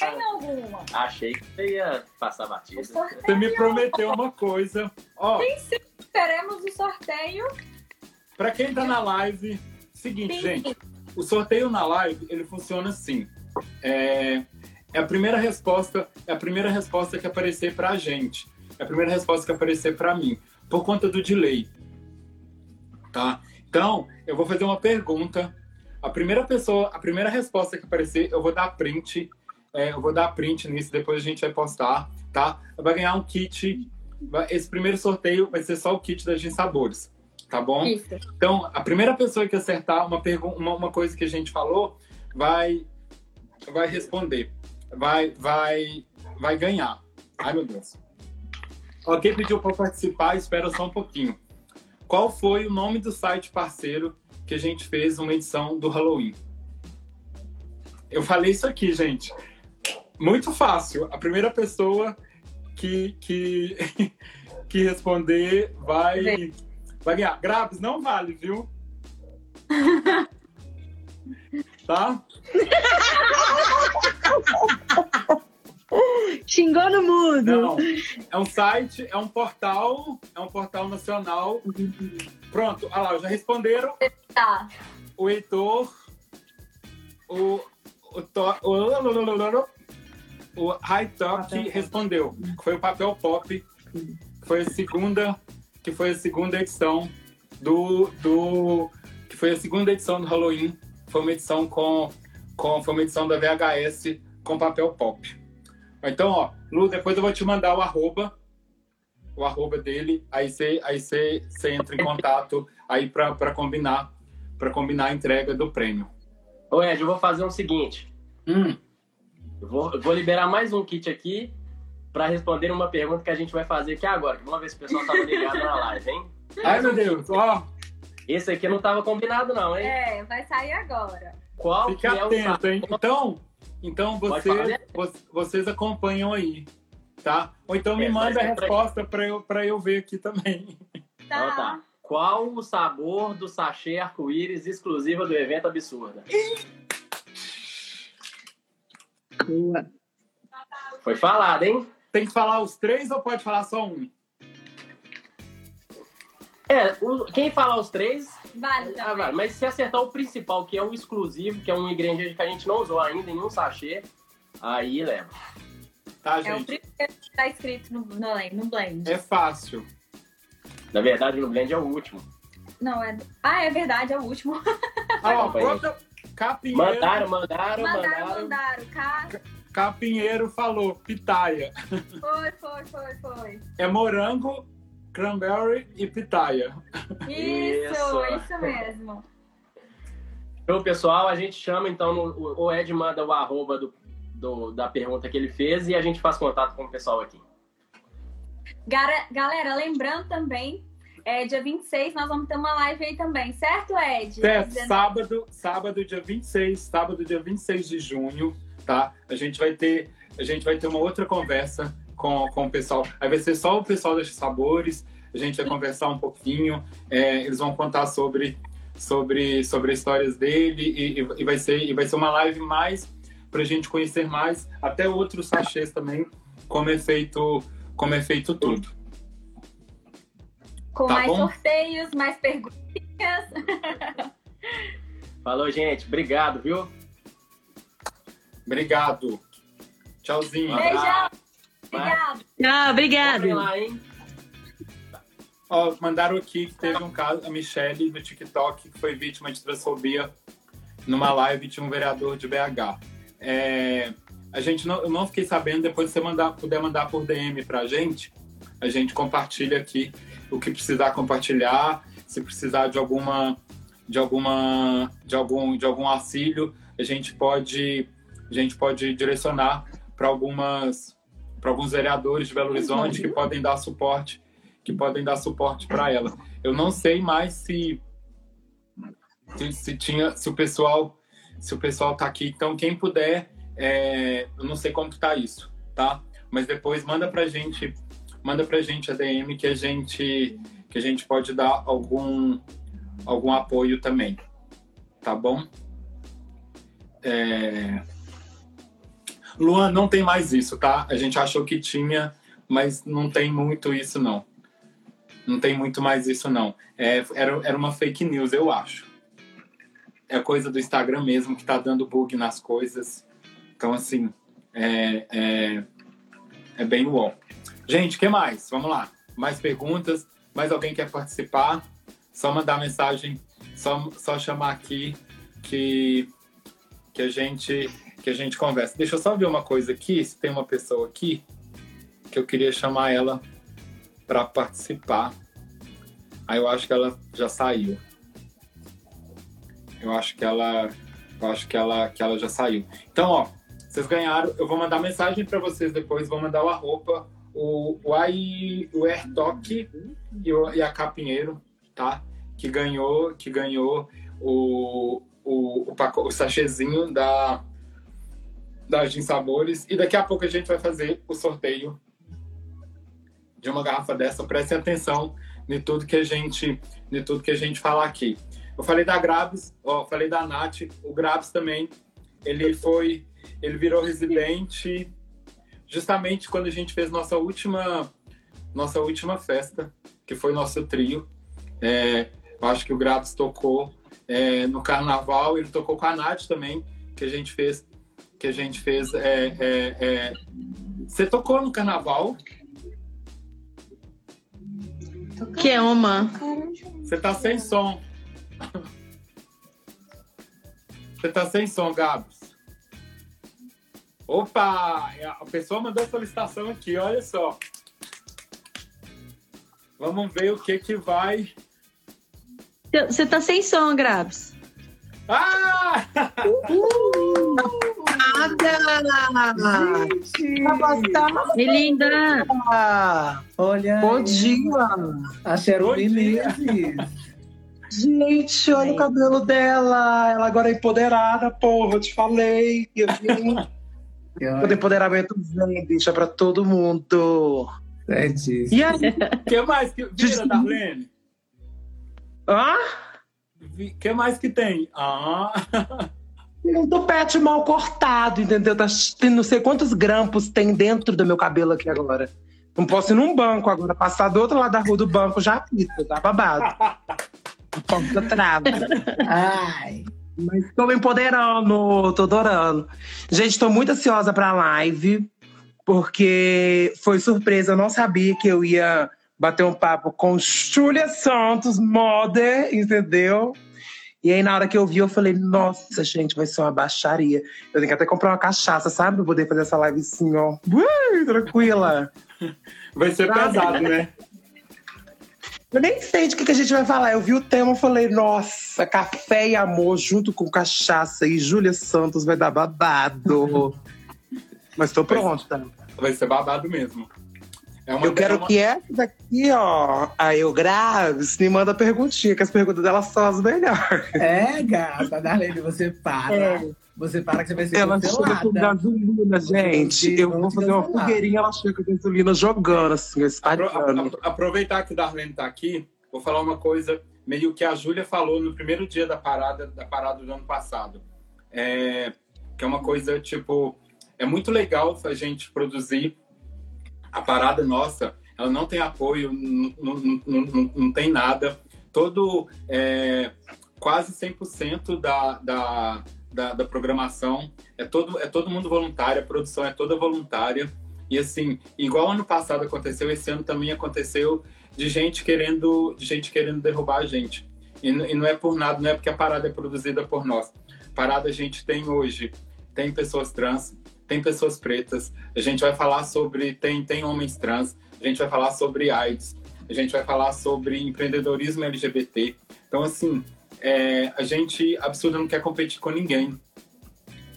tem alguma? Achei que você ia passar batida. Você me prometeu uma coisa. Ó, Tem sim, teremos o sorteio. Pra quem tá na live, seguinte, sim. gente. O sorteio na live, ele funciona assim. É, é a primeira resposta, é a primeira resposta que aparecer para a gente. É a primeira resposta que aparecer para mim, por conta do delay. Tá? Então, eu vou fazer uma pergunta. A primeira pessoa, a primeira resposta que aparecer, eu vou dar print. É, eu vou dar print nisso, depois a gente vai postar, tá? Vai ganhar um kit. Esse primeiro sorteio vai ser só o kit das Gin Sabores, tá bom? Isso. Então, a primeira pessoa que acertar uma, uma, uma coisa que a gente falou vai, vai responder vai, vai, vai ganhar. Ai, meu Deus. Alguém pediu para participar, espera só um pouquinho. Qual foi o nome do site parceiro que a gente fez uma edição do Halloween? Eu falei isso aqui, gente. Muito fácil. A primeira pessoa que, que, que responder vai, vai ganhar. Graves não vale, viu? tá? Xingou no mudo. Não, é um site, é um portal, é um portal nacional. Pronto, olha lá, já responderam. Tá. O Heitor, o, o, to, o, o High Top respondeu. Foi o papel pop. Foi a segunda, que foi a segunda edição do, do que foi a segunda edição do Halloween. Foi uma edição com com, foi uma edição da VHS com papel pop. Então, ó, Lu, depois eu vou te mandar o arroba, o arroba dele, aí você aí você, você entra em contato aí para combinar para combinar a entrega do prêmio. Ô Ed, eu vou fazer o seguinte. Hum. Eu vou, eu vou liberar mais um kit aqui para responder uma pergunta que a gente vai fazer aqui agora. Vamos ver se o pessoal tá ligado na live, hein? Ai, meu Deus, ó. Esse aqui não tava combinado não, hein? É, vai sair agora. Qual Fique que atento, é o hein? Então, então você, vocês acompanham aí. tá? Ou então me É, manda a resposta pra eu, pra eu ver aqui também. Então tá. Qual o sabor do sachê arco-íris exclusivo do evento Absurda? Boa. Foi falado, hein? Tem que falar os três ou pode falar só um? É, o- quem falar os três, Vale ah, vai. mas se acertar o principal, que é o exclusivo, que é um ingrediente que a gente não usou ainda em um sachê, aí leva. Tá, É o gente? primeiro que tá escrito no, no, no blend. É fácil. Na verdade, no blend é o último. Não, é. Ah, é verdade, é o último. Ah, ó. Capinheiro, Mandaram, mandaram, Mandaram, mandaram. mandaram. Cá. Capinheiro falou, pitaia. Foi, foi, foi, foi. É morango, cranberry e pitaia. Isso, Isso. isso, mesmo. Então, pessoal, a gente chama, então, no- o Ed manda o arroba do, do- da pergunta que ele fez e a gente faz contato com o pessoal aqui. Galera, lembrando também, é, dia 26 nós vamos ter uma live aí também, certo, Ed? É, 19 sábado, sábado, dia 26, sábado, dia 26 de junho, tá? A gente vai ter, a gente vai ter uma outra conversa com, com o pessoal. Aí vai ser só o pessoal dos sabores, a gente vai conversar um pouquinho, é, eles vão contar sobre, sobre, sobre histórias dele e, e- e vai ser, e vai ser uma live mais pra gente conhecer mais, até outros sachês também, como é feito, como é feito tudo. Com Tá mais bom? sorteios, mais perguntas. Falou, gente. Obrigado, viu? Obrigado. Tchauzinho. Beijão. Obrigada. Ah, obrigado. Lá, hein? Ó, mandaram aqui que teve um caso, a Michelle do TikTok, que foi vítima de transfobia numa live de um vereador de BH. É, a gente não, eu não fiquei sabendo, depois se você mandar, puder mandar por DM pra gente, a gente compartilha aqui o que precisar compartilhar, se precisar de alguma de alguma de algum de algum auxílio, a gente pode a gente pode direcionar para algumas para alguns vereadores de Belo Horizonte que podem dar suporte que podem dar suporte para ela. Eu não sei mais se, se se tinha se o pessoal se o pessoal tá aqui, então quem puder, é, eu não sei como que tá isso, tá? Mas depois manda pra gente, manda pra gente a DM que a gente que a gente pode dar algum algum apoio também, tá bom? É... Luan, não tem mais isso, tá? A gente achou que tinha, mas não tem muito isso não. Não tem muito mais isso não. É, era, era uma fake news, eu acho é coisa do Instagram mesmo que tá dando bug nas coisas. Então, assim, é, é, é bem uol. Gente, o que mais? Vamos lá. Mais perguntas? Mais alguém quer participar? Só mandar mensagem, só, só chamar aqui que, que, a gente, que a gente conversa. Deixa eu só ver uma coisa aqui, se tem uma pessoa aqui que eu queria chamar ela para participar. Aí eu acho que ela já saiu. Eu acho que ela, eu acho que ela, que ela já saiu. Então, ó, vocês ganharam. Eu vou mandar mensagem para vocês depois. Vou mandar o arroba, o o AI, o e, o, e a Capinheiro, tá? Que ganhou, que ganhou o o, o, paco- o sachêzinho da da Gin Sabores e daqui a pouco a gente vai fazer o sorteio de uma garrafa dessa. Prestem atenção em tudo que a gente, em tudo que a gente falar aqui. Eu falei da Grabs, ó, falei da Nath, o Grabs também, ele foi, ele virou residente justamente quando a gente fez nossa última, nossa última festa, que foi nosso trio. É, eu acho que o Grabs tocou é, no carnaval, ele tocou com a Nath também, que a gente fez, que a gente fez. é, é, é. Você tocou no carnaval? Que é uma. Você tá sem som. Você tá sem som, Gabs. Opa! A pessoa mandou solicitação aqui, olha só. Vamos ver o que que vai. Você tá sem som, Grabs. Ah! Nada! Que linda! Olha Bom dia! a. Menezes. Gente, olha o cabelo dela! Ela agora é empoderada, porra, eu te falei. Eu vim. O empoderamento vem, bicha, pra todo mundo. Certíssimo. E aí? O que mais que. Vira, Darlene? Hã? O que mais que tem? Ah, Um topete mal cortado, entendeu? Tá, tem não sei quantos grampos tem dentro do meu cabelo aqui agora. Não posso ir num banco agora, passar do outro lado da rua do banco já apita, tá babado. A porta trava. Ai. Mas tô me empoderando, tô adorando. Gente, tô muito ansiosa pra live, porque foi surpresa, eu não sabia que eu ia bater um papo com Júlia Santos, model, entendeu? E aí, na hora que eu vi, eu falei, nossa, gente, vai ser uma baixaria. Eu tenho que até comprar uma cachaça, sabe? Pra poder fazer essa live assim, ó. Ui, tranquila. vai ser pesado, né? Eu nem sei de que, que a gente vai falar. Eu vi o tema e falei, nossa, café e amor junto com cachaça e Júlia Santos vai dar babado. Mas tô pronta. Vai ser babado mesmo. É uma, Eu quero é uma- que essa daqui, ó, a Eu Graves, me manda perguntinha, que as perguntas dela são as melhores. É, gata, Darlene, você para. É. Você para que você vai ser Ela chega com cancelada. gasolina, gente. Eu vou fazer uma fogueirinha, ela chega com gasolina jogando, assim, espalhando. apro- aproveitar que o Darlene tá aqui, vou falar uma coisa meio que a Júlia falou no primeiro dia da parada, da parada do ano passado. É, que é uma coisa, tipo, é muito legal a gente produzir a parada nossa, ela não tem apoio, não, não, não, não- não tem nada. Todo, é, quase 100% da, da, da, da programação é todo, é todo mundo voluntário, a produção é toda voluntária. E assim, igual ano passado aconteceu, esse ano também aconteceu de gente querendo, de gente querendo derrubar a gente. E, e não é por nada, não é porque a parada é produzida por nós. Parada a gente tem hoje, tem pessoas trans, tem pessoas pretas. A gente vai falar sobre tem tem homens trans. A gente vai falar sobre AIDS. A gente vai falar sobre empreendedorismo LGBT. Então assim, é, a gente absurdo não quer competir com ninguém.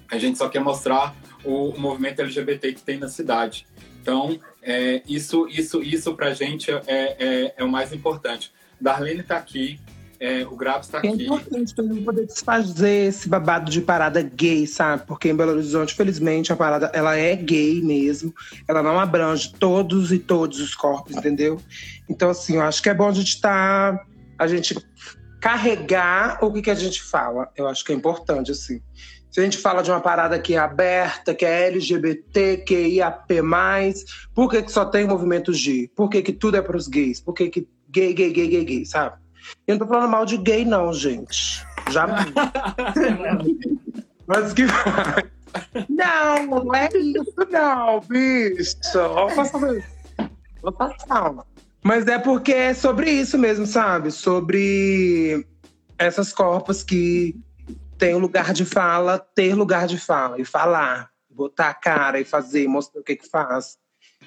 A gente só quer mostrar o, o movimento LGBT que tem na cidade. Então, é, isso, isso, isso para a gente é, é, é o mais importante. Darlene está aqui, é, o Grabs está É aqui. importante pra gente poder desfazer esse babado de parada gay, sabe? Porque em Belo Horizonte, felizmente, a parada ela é gay mesmo. Ela não abrange todos e todos os corpos, entendeu? Então, assim, eu acho que é bom a gente estar. a gente carregar o que, que a gente fala. Eu acho que é importante, assim. Se a gente fala de uma parada que é aberta, que é LGBT, que é IAP+, por que, que só tem movimento G? Por que, que tudo é para os gays? Por que, que gay, gay, gay, gay, gay, sabe? Eu não tô falando mal de gay, não, gente. Jamais. Mas que. Não, não é isso, não, bicho. Vou passar. Vou passar. Mas é porque é sobre isso mesmo, sabe? Sobre essas corpos que têm um lugar de fala, ter lugar de fala e falar, botar a cara e fazer, mostrar o que que faz.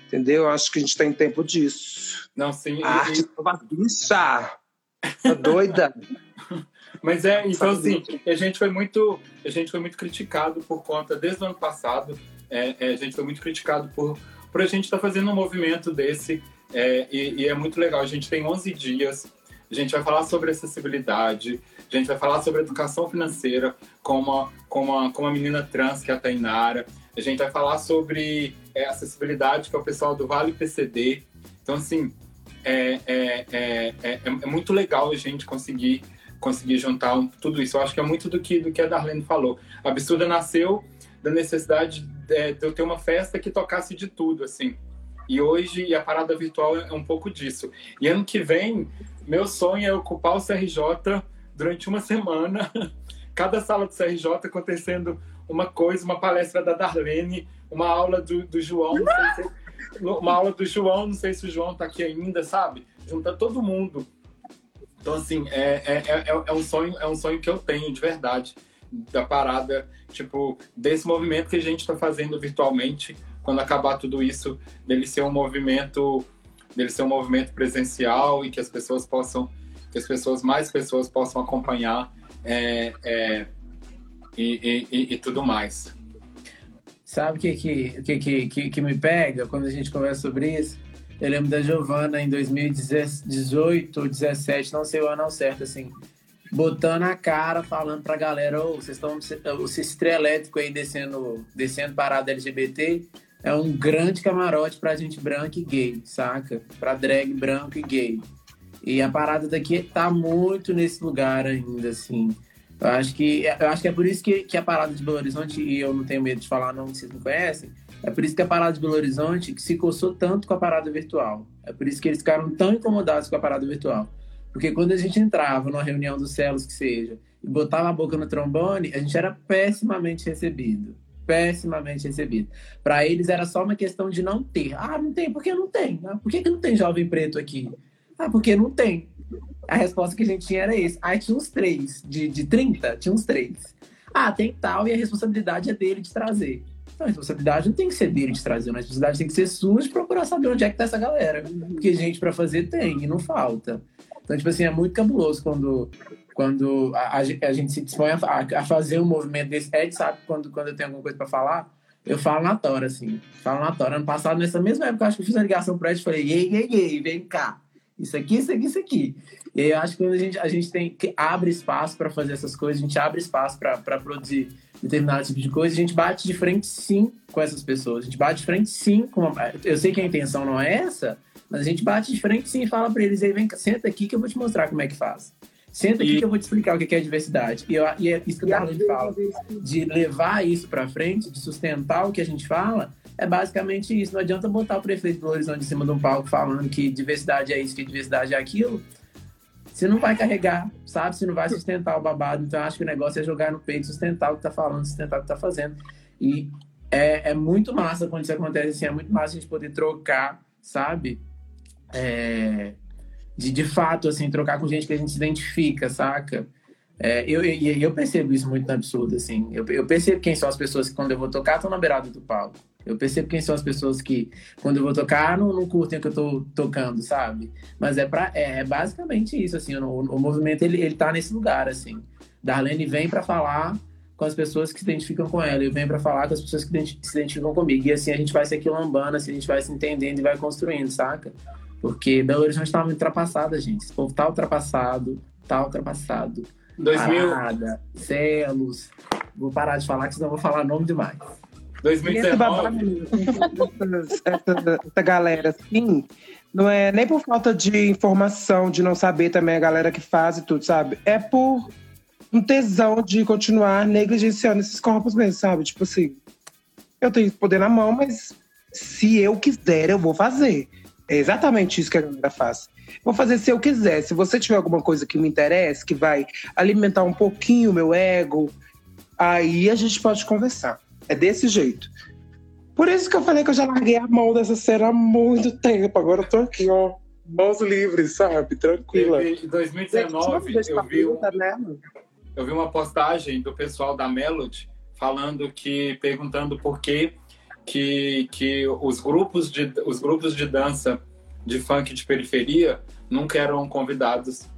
Entendeu? Eu Acho que a gente tem tempo disso. Não, sim. A e- arte tá uma bicha. Tá doida? Mas é, então assim, a gente foi muito, a gente foi muito criticado por conta desde o ano passado. é, é, a gente foi muito criticado por por a gente estar fazendo um movimento desse é, e, e é muito legal. A gente tem 11 dias. A gente vai falar sobre acessibilidade. A gente vai falar sobre educação financeira com uma, com uma, com uma menina trans que é a Tainara. A gente vai falar sobre é, acessibilidade que é o pessoal do Vale PCD. Então assim, é, é, é, é, é muito legal a gente conseguir conseguir juntar tudo isso. Eu acho que é muito do que, do que a Darlene falou. A Absurda nasceu da necessidade é, de eu ter uma festa que tocasse de tudo, assim. E hoje e a parada virtual é um pouco disso. E ano que vem, meu sonho é ocupar o CRJ durante uma semana, cada sala do CRJ acontecendo uma coisa, uma palestra da Darlene, uma aula do, do João, se- uma aula do João, não sei se o João tá aqui ainda, sabe? Juntar todo mundo. Então, assim, é, é, é, é um sonho, é um sonho que eu tenho de verdade, da parada, tipo, desse movimento que a gente está fazendo virtualmente, quando acabar tudo isso, dele ser um movimento, dele ser um movimento presencial e que as pessoas possam, que as pessoas, mais pessoas possam acompanhar é, é, e, e, e, tudo mais. Sabe o que, que, que, que, que, me pega quando a gente conversa sobre isso? Eu lembro da Giovana em 2018 ou 2017, não sei o ano certo, assim. botando a cara, falando pra galera, ô, vocês estão. Esse trio elétrico aí descendo, descendo parada LGBT é um grande camarote pra gente branca e gay, saca? Pra drag branco e gay. E a parada daqui tá muito nesse lugar ainda, assim. Eu acho que, eu acho que é por isso que, que a parada de Belo Horizonte, e eu não tenho medo de falar não, vocês não conhecem, é por isso que a parada de Belo Horizonte se coçou tanto com a parada virtual. É por isso que eles ficaram tão incomodados com a parada virtual. Porque quando a gente entrava numa reunião dos celos que seja e botava a boca no trombone, a gente era pessimamente recebido. Pessimamente recebido. Para eles era só uma questão de não ter. Ah, não tem, por que não tem? Ah, por que, que não tem jovem preto aqui? Ah, porque não tem. A resposta que a gente tinha era esse. Aí tinha uns três. De, de 30, tinha uns três. Ah, tem tal, e a responsabilidade é dele de trazer. Então, a responsabilidade não tem que ser dele de trazer, a responsabilidade tem que ser sua de procurar saber onde é que tá essa galera. Porque gente para fazer tem, e não falta. Então, tipo assim, é muito cabuloso quando, quando a, a gente se dispõe a, a, fazer um movimento desse. Ed sabe quando, quando eu tenho alguma coisa para falar, eu falo na tora, assim. Falo na tora. Ano passado, nessa mesma época, acho que eu fiz uma ligação pro Ed e falei, ei, ei, ei, vem cá. Isso aqui, isso aqui, isso aqui. E eu acho que quando a gente, a gente tem que abre espaço para fazer essas coisas, a gente abre espaço para produzir determinado tipo de coisa, a gente bate de frente sim com essas pessoas. A gente bate de frente sim com. Uma... Eu sei que a intenção não é essa, mas a gente bate de frente sim e fala para eles: aí, vem, senta aqui que eu vou te mostrar como é que faz. Senta aqui e... que eu vou te explicar o que é diversidade. E, eu, e é isso que o Darlene fala: de levar isso para frente, de sustentar o que a gente fala é basicamente isso. Não adianta botar o prefeito do Horizonte em cima de um palco falando que diversidade é isso, que diversidade é aquilo. Você não vai carregar, sabe? Você não vai sustentar o babado. Então, acho que o negócio é jogar no peito, sustentar o que tá falando, sustentar o que tá fazendo. E é, é muito massa quando isso acontece assim. É muito massa a gente poder trocar, sabe? É, de, de fato, assim, trocar com gente que a gente se identifica, saca? É, eu, eu, eu percebo isso muito no absurdo, assim. Eu, eu percebo quem são as pessoas que, quando eu vou tocar, estão na beirada do palco. Eu percebo quem são as pessoas que, quando eu vou tocar, não, não curtem o que eu tô tocando, sabe? Mas é, pra, é, é basicamente isso, assim. O, o, movimento, ele, ele tá nesse lugar, assim. Darlene vem para falar com as pessoas que se identificam com ela. Eu venho para falar com as pessoas que se identificam comigo. E assim a gente vai se aquilambando, assim a gente vai se entendendo e vai construindo, saca? Porque Belo Horizonte tá muito ultrapassada, gente. Esse povo tá ultrapassado, tá ultrapassado. 2000. Parada, celos. Vou parar de falar, que senão eu vou falar nome demais. 2019. Essa, essa galera, assim, não é nem por falta de informação, de não saber também a galera que faz e tudo, sabe? É por um tesão de continuar negligenciando esses corpos mesmo, sabe? Tipo assim, eu tenho esse poder na mão, mas se eu quiser, eu vou fazer. É exatamente isso que a galera faz. Vou fazer se eu quiser. Se você tiver alguma coisa que me interessa, que vai alimentar um pouquinho o meu ego, aí a gente pode conversar. É desse jeito. Por isso que eu falei que eu já larguei a mão dessa cena há muito tempo. Agora eu tô aqui, ó. Mãos livres, sabe? Tranquila. Em 2019, eu vi, um, eu vi uma postagem do pessoal da Melody falando que, perguntando por que, que, que os, grupos de, os grupos de dança de funk de periferia nunca eram convidados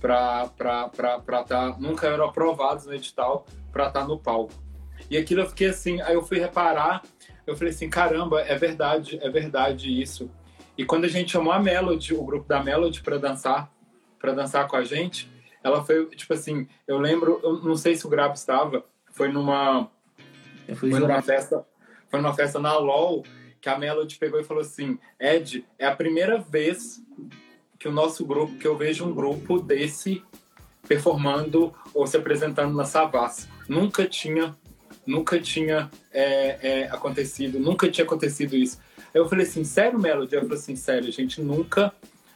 para estar, tá, nunca eram aprovados no edital para estar tá no palco. E aquilo eu fiquei assim, aí eu fui reparar, eu falei assim, caramba, é verdade, é verdade isso. E quando a gente chamou a Melody, o grupo da Melody para dançar, para dançar com a gente, ela foi tipo assim, eu lembro, eu não sei se o Grabo estava, foi numa foi numa festa, foi numa festa na LOL que a Melody pegou e falou assim: "Ed, é a primeira vez que o nosso grupo, que eu vejo um grupo desse performando ou se apresentando na Savassi. Nunca tinha nunca tinha é, é, acontecido, nunca tinha acontecido isso. Eu falei assim, sério, Melody? Eu falei assim, sério, a gente nunca,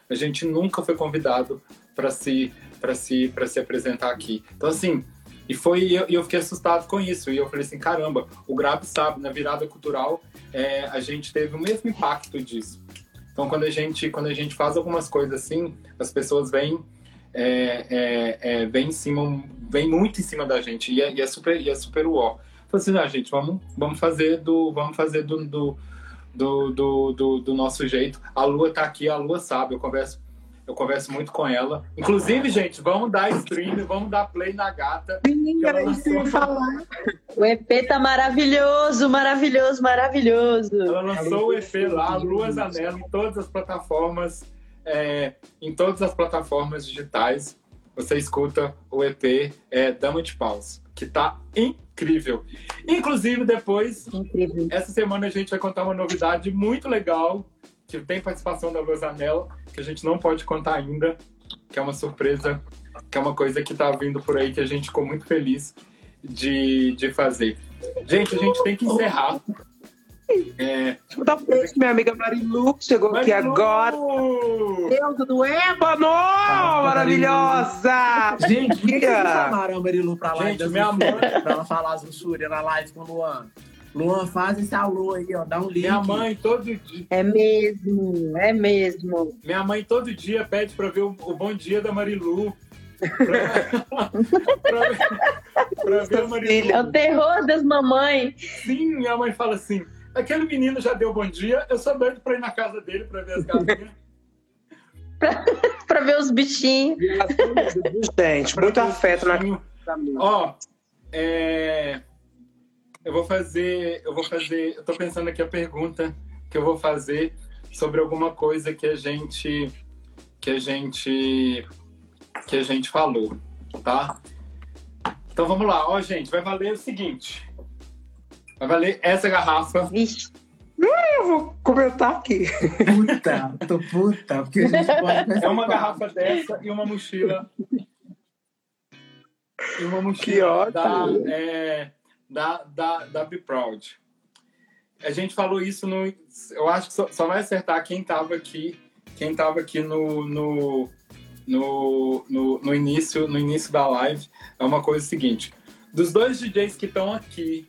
a gente nunca foi convidado para se, para se, para se apresentar aqui. Então assim, e foi, eu, eu, fiquei assustado com isso. E eu falei assim, caramba, o Grab sabe, na virada cultural, é, a gente teve o mesmo impacto disso. Então quando a gente, quando a gente faz algumas coisas assim, as pessoas vêm é, é, é, vem em cima, vem muito em cima da gente e é, e é super, e é super uó. Falei assim, ah, gente, vamos, vamos fazer do. Vamos fazer do, do, do, do, do nosso jeito. A Lua tá aqui, a Lua sabe, eu converso. Eu converso muito com ela. Inclusive, gente, vamos dar stream, vamos dar play na gata. Menina, lançou... falar. O EP tá maravilhoso, maravilhoso, maravilhoso. Ela lançou o EP lá, Lua Zanella, em todas as plataformas, é, em todas as plataformas digitais. você escuta o EP é, Dama de Paus, que tá incrível. Inclusive, depois, Incrível. essa semana a gente vai contar uma novidade muito legal, que tem participação da Rosanella, que a gente não pode contar ainda, que é uma surpresa, que é uma coisa que tá vindo por aí, que a gente ficou muito feliz de, de fazer. Gente, a gente tem que encerrar. É, Escuta beijo, minha amiga Marilu, que chegou aqui Marilu! agora. Deusa do Ébano! Maravilhosa! Gente, por que vocês chamaram a Marilu pra live Gente, minha mãe- pra ela falar as luxúrias na live com o Luan? Luan, faz esse alô aí, ó. Dá um link. minha mãe todo dia, É mesmo, é mesmo. minha mãe todo dia pede para ver o, o bom dia da Marilu. Pra, pra- pra ver a Marilu. É o terror das mamães. Sim, minha mãe fala assim: aquele menino já deu bom dia, eu sou doido pra ir na casa dele pra ver as galinhas. Pra ver os bichinhos. Gente, muito afeto na Ó, é, eu vou fazer, eu vou fazer, eu tô pensando aqui a pergunta que eu vou fazer sobre alguma coisa que a gente, que a gente, que a gente falou, tá? Então vamos lá, ó, gente, vai valer o seguinte, vai valer essa garrafa. Vixe. Eu vou comentar aqui. Puta, tô puta, porque a gente pode É uma garrafa dessa e uma mochila. E uma mochila Que ótimo. da, é, da, da, da Be Proud. A gente falou isso no. Eu acho que só, só vai acertar quem tava aqui. Quem tava aqui no, no, no, no, no início, no início da live. É uma coisa seguinte. Dos dois DJs que estão aqui,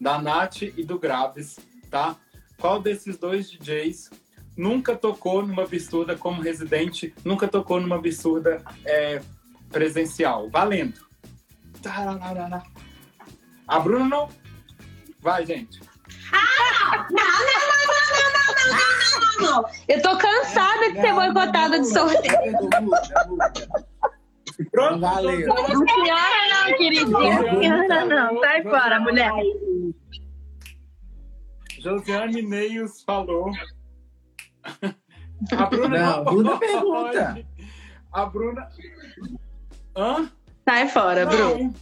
da Nath e do Graves, tá? Qual desses dois DJs nunca tocou numa absurda como residente, nunca tocou numa absurda é, presencial. Valendo. Tararara. A Bruna não. Vai, gente. Eu tô cansada de ser boicotada de sorteio. Pronto. Valeu. Não piora não, queridinha. Não piora não. Sai fora, mulher. Josiane Neios falou. A Bruna Não, não, Bruna pergunta. A Bruna. Hã? Sai fora, Bru.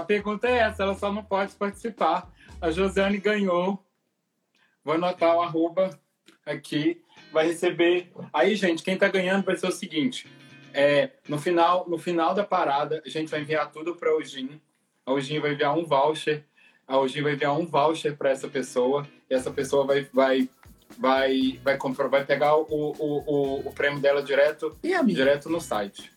A pergunta é essa, ela só não pode participar. A Josiane ganhou. Vou anotar o arroba aqui. Vai receber. Aí, gente, quem tá ganhando vai ser o seguinte. É, no, final, no final da parada, a gente vai enviar tudo para a Ogin. A Ogin vai enviar um voucher. A Ogin vai enviar um voucher para essa pessoa. E essa pessoa vai, vai, vai, vai, comprar, vai pegar o, o, o, o prêmio dela direto, E direto no site.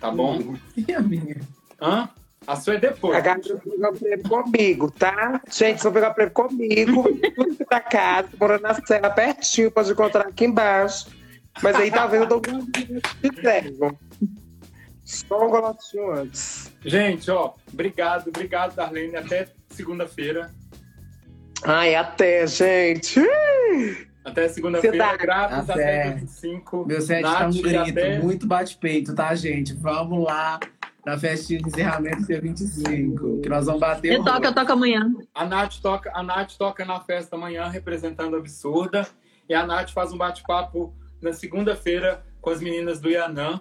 Tá bom? E a minha? Hã? A sua é depois. A Gabi vai pegar o prêmio comigo, tá? Gente, vou pegar o prêmio comigo. Tudo da casa, morando na cela, pertinho, pode encontrar aqui embaixo. Mas aí talvez eu dou um entrego. Só um golotinho antes. Gente, ó, obrigado, obrigado, Darlene. Até segunda-feira. Ai, até, gente. Até segunda-feira, grátis Até. até 25. Meu set tá um Nath, grito, até- muito bate-peito, tá, gente? Vamos lá na festinha de encerramento dia 25, que nós vamos bater Eu toco, eu toco amanhã. A Nath, toca, a Nath toca na festa amanhã, representando a Absurda. E a Nath faz um bate-papo na segunda-feira com as meninas do Yanã,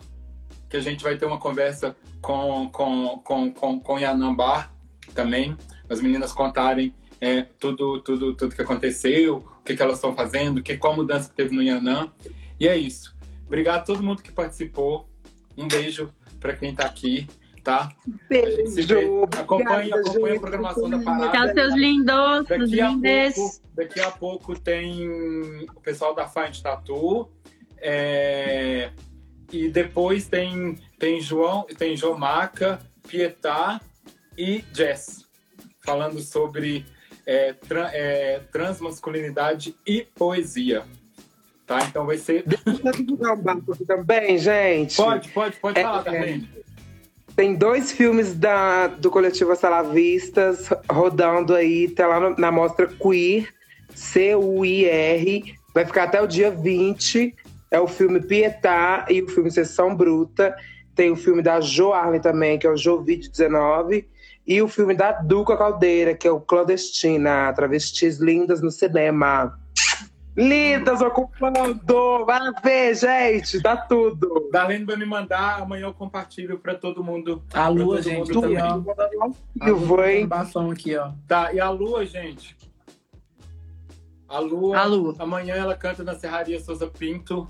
que a gente vai ter uma conversa com, com, com, com, com Yanã Bar também. As meninas contarem é, tudo, tudo, tudo que aconteceu, o que, que elas estão fazendo, que, qual mudança que teve no Yanã. E é isso. Obrigado a todo mundo que participou. Um beijo para quem está aqui, tá? Beijo. Acompanhe, Obrigada, acompanhe a programação da Tchau, parada. seus lindos, Daqui a, lindes. pouco, daqui a pouco tem o pessoal da Find Tattoo. é, e depois tem, tem João, tem Jomaca, Pietá e Jess. Falando sobre é, tran- é, transmasculinidade e poesia. Tá? Então vai ser. Deixa eu divulgar um barco aqui também, gente. Pode, pode, pode É, falar, é. Darlene. Tem dois filmes da, do coletivo Salavistas rodando aí, tá lá no- na mostra Queer, C-U-I-R. Vai ficar até o dia 20. É o filme Pietá e o filme Sessão Bruta. Tem o filme da Jo Arlen também, que é o Jovid 19. E o filme da Duca Caldeira, que é o Clandestina, Travestis Lindas no Cinema. Lindas ocupando! Vai ver, gente! Tá tudo! Darlene vai me mandar, amanhã eu compartilho pra todo mundo. A lua, gente, mundo também. ó. Eu vou, hein? Aqui, ó. Tá, e a lua, gente? A lua, A lua. amanhã ela canta na Serraria Souza Pinto,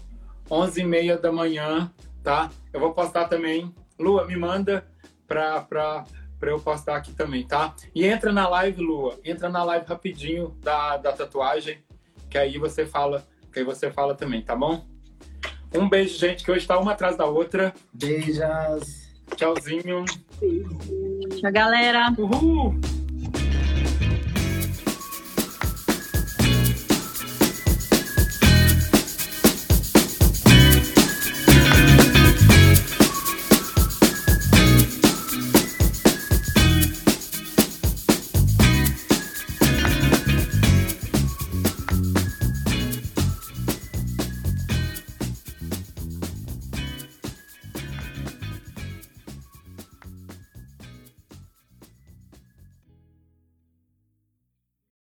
11h30 da manhã, tá? Eu vou postar também. Lua, me manda pra, pra, pra eu postar aqui também, tá? E entra na live, Lua. Entra na live rapidinho da, da tatuagem, que aí você fala, que aí você fala também, tá bom? Um beijo, gente, que hoje tá uma atrás da outra. Beijas. Tchauzinho. Tchau, galera. Uhul!